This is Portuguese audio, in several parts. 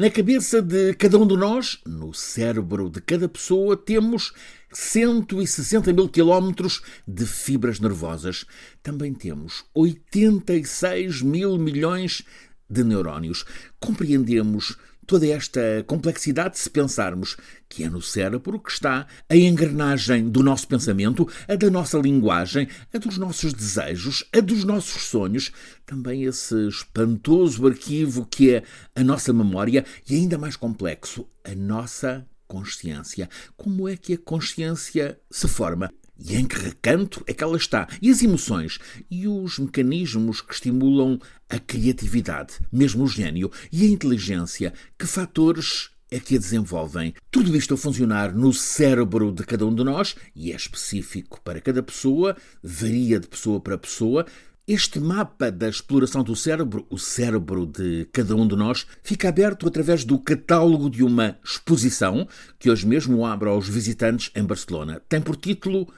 Na cabeça de cada um de nós, no cérebro de cada pessoa, temos 160 mil quilómetros de fibras nervosas. Também temos 86 mil milhões de neurónios. Compreendemos toda esta complexidade se pensarmos que é no cérebro que está a engrenagem do nosso pensamento, a da nossa linguagem, a dos nossos desejos, a dos nossos sonhos, também esse espantoso arquivo que é a nossa memória e ainda mais complexo, a nossa consciência. Como é que a consciência se forma? E em que recanto é que ela está? E as emoções? E os mecanismos que estimulam a criatividade, mesmo o gênio e a inteligência? Que fatores é que a desenvolvem? Tudo isto a funcionar no cérebro de cada um de nós, e é específico para cada pessoa, varia de pessoa para pessoa, este mapa da exploração do cérebro, o cérebro de cada um de nós, fica aberto através do catálogo de uma exposição que hoje mesmo abre aos visitantes em Barcelona. Tem por título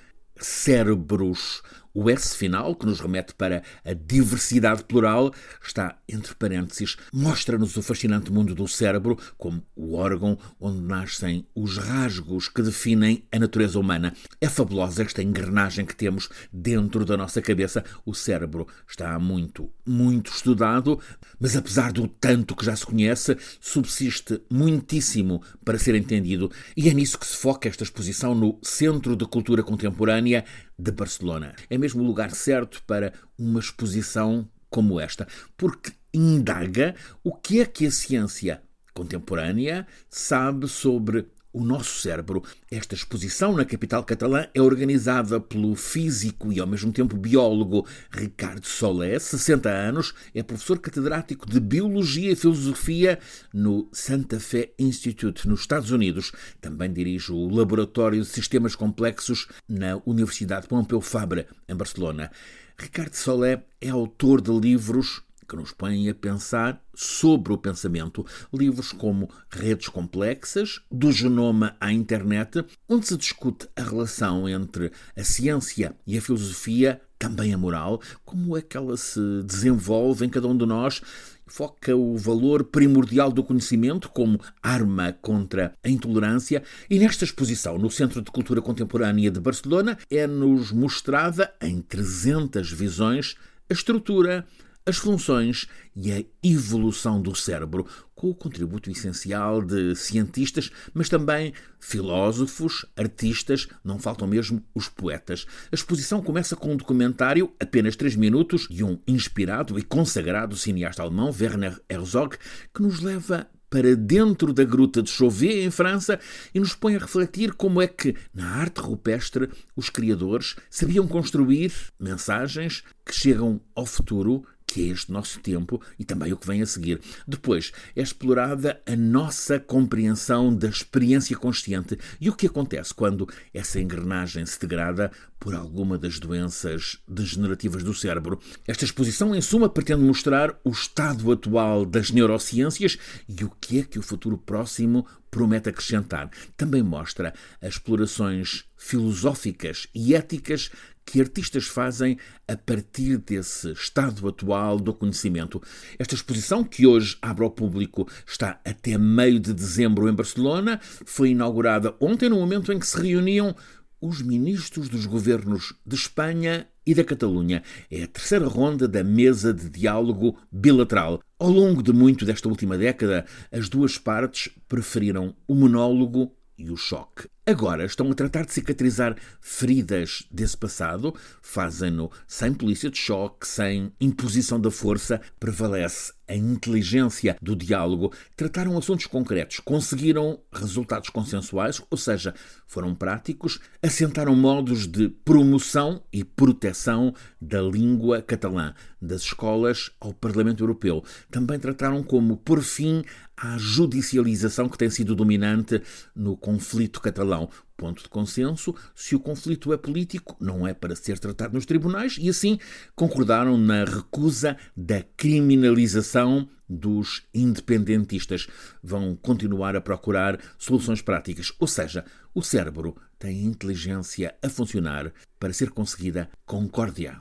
cérebros. O S final, que nos remete para a diversidade plural, está entre parênteses. Mostra-nos o fascinante mundo do cérebro como o órgão onde nascem os rasgos que definem a natureza humana. É fabulosa esta engrenagem que temos dentro da nossa cabeça. O cérebro está muito, muito estudado, mas apesar do tanto que já se conhece, subsiste muitíssimo para ser entendido. E é nisso que se foca esta exposição no Centro de Cultura Contemporânea de Barcelona. É mesmo o lugar certo para uma exposição como esta, porque indaga o que é que a ciência contemporânea sabe sobre o nosso cérebro. Esta exposição na capital catalã é organizada pelo físico e ao mesmo tempo biólogo Ricardo Solé, 60 anos, é professor catedrático de Biologia e Filosofia no Santa Fe Institute, nos Estados Unidos. Também dirige o Laboratório de Sistemas Complexos na Universidade Pompeu Fabra, em Barcelona. Ricardo Solé é autor de livros que nos põem a pensar sobre o pensamento. Livros como Redes Complexas, do genoma à internet, onde se discute a relação entre a ciência e a filosofia, também a moral, como é que ela se desenvolve em cada um de nós? Foca o valor primordial do conhecimento como arma contra a intolerância. E nesta exposição no Centro de Cultura Contemporânea de Barcelona é-nos mostrada em 300 visões a estrutura, as funções e a evolução do cérebro, com o contributo essencial de cientistas, mas também filósofos, artistas, não faltam mesmo os poetas. A exposição começa com um documentário, apenas três minutos, de um inspirado e consagrado cineasta alemão, Werner Herzog, que nos leva para dentro da gruta de Chauvet, em França, e nos põe a refletir como é que, na arte rupestre, os criadores sabiam construir mensagens que chegam ao futuro que é este nosso tempo e também o que vem a seguir. Depois é explorada a nossa compreensão da experiência consciente e o que acontece quando essa engrenagem se degrada por alguma das doenças degenerativas do cérebro. Esta exposição, em suma, pretende mostrar o estado atual das neurociências e o que é que o futuro próximo promete acrescentar. Também mostra as explorações filosóficas e éticas que artistas fazem a partir desse estado atual do conhecimento. Esta exposição, que hoje abre ao público, está até meio de dezembro em Barcelona, foi inaugurada ontem, no momento em que se reuniam os ministros dos governos de Espanha e da Catalunha. É a terceira ronda da mesa de diálogo bilateral. Ao longo de muito desta última década, as duas partes preferiram o monólogo e o choque. Agora estão a tratar de cicatrizar feridas desse passado, fazem-no sem polícia de choque, sem imposição da força, prevalece a inteligência do diálogo. Trataram assuntos concretos, conseguiram resultados consensuais, ou seja, foram práticos, assentaram modos de promoção e proteção da língua catalã, das escolas ao Parlamento Europeu. Também trataram como por fim à judicialização que tem sido dominante no conflito catalão Ponto de consenso: se o conflito é político, não é para ser tratado nos tribunais, e assim concordaram na recusa da criminalização dos independentistas. Vão continuar a procurar soluções práticas, ou seja, o cérebro tem inteligência a funcionar para ser conseguida concórdia.